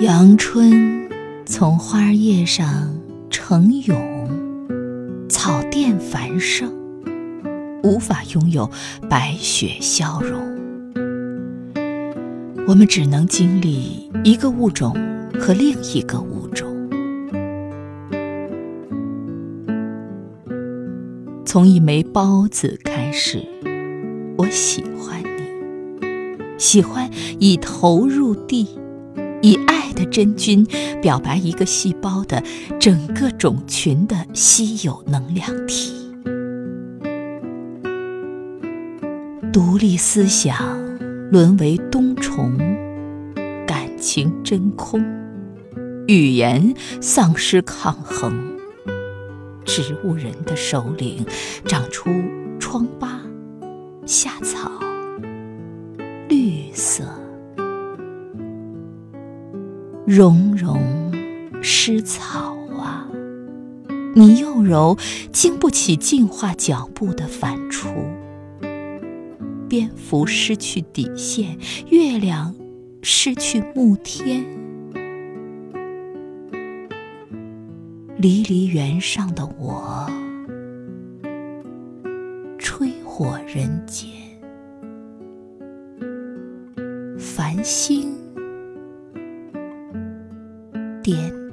阳春从花叶上成蛹，草甸繁盛，无法拥有白雪消融。我们只能经历一个物种和另一个物种。从一枚孢子开始，我喜欢你，喜欢以头入地，以爱的真菌表白一个细胞的整个种群的稀有能量体。独立思想沦为冬虫，感情真空，语言丧失抗衡。植物人的首领长出疮疤、夏草、绿色，融融湿草啊！你又柔，经不起进化脚步的反刍。蝙蝠失去底线，月亮失去暮天。离离原上的我，吹火人间，繁星点。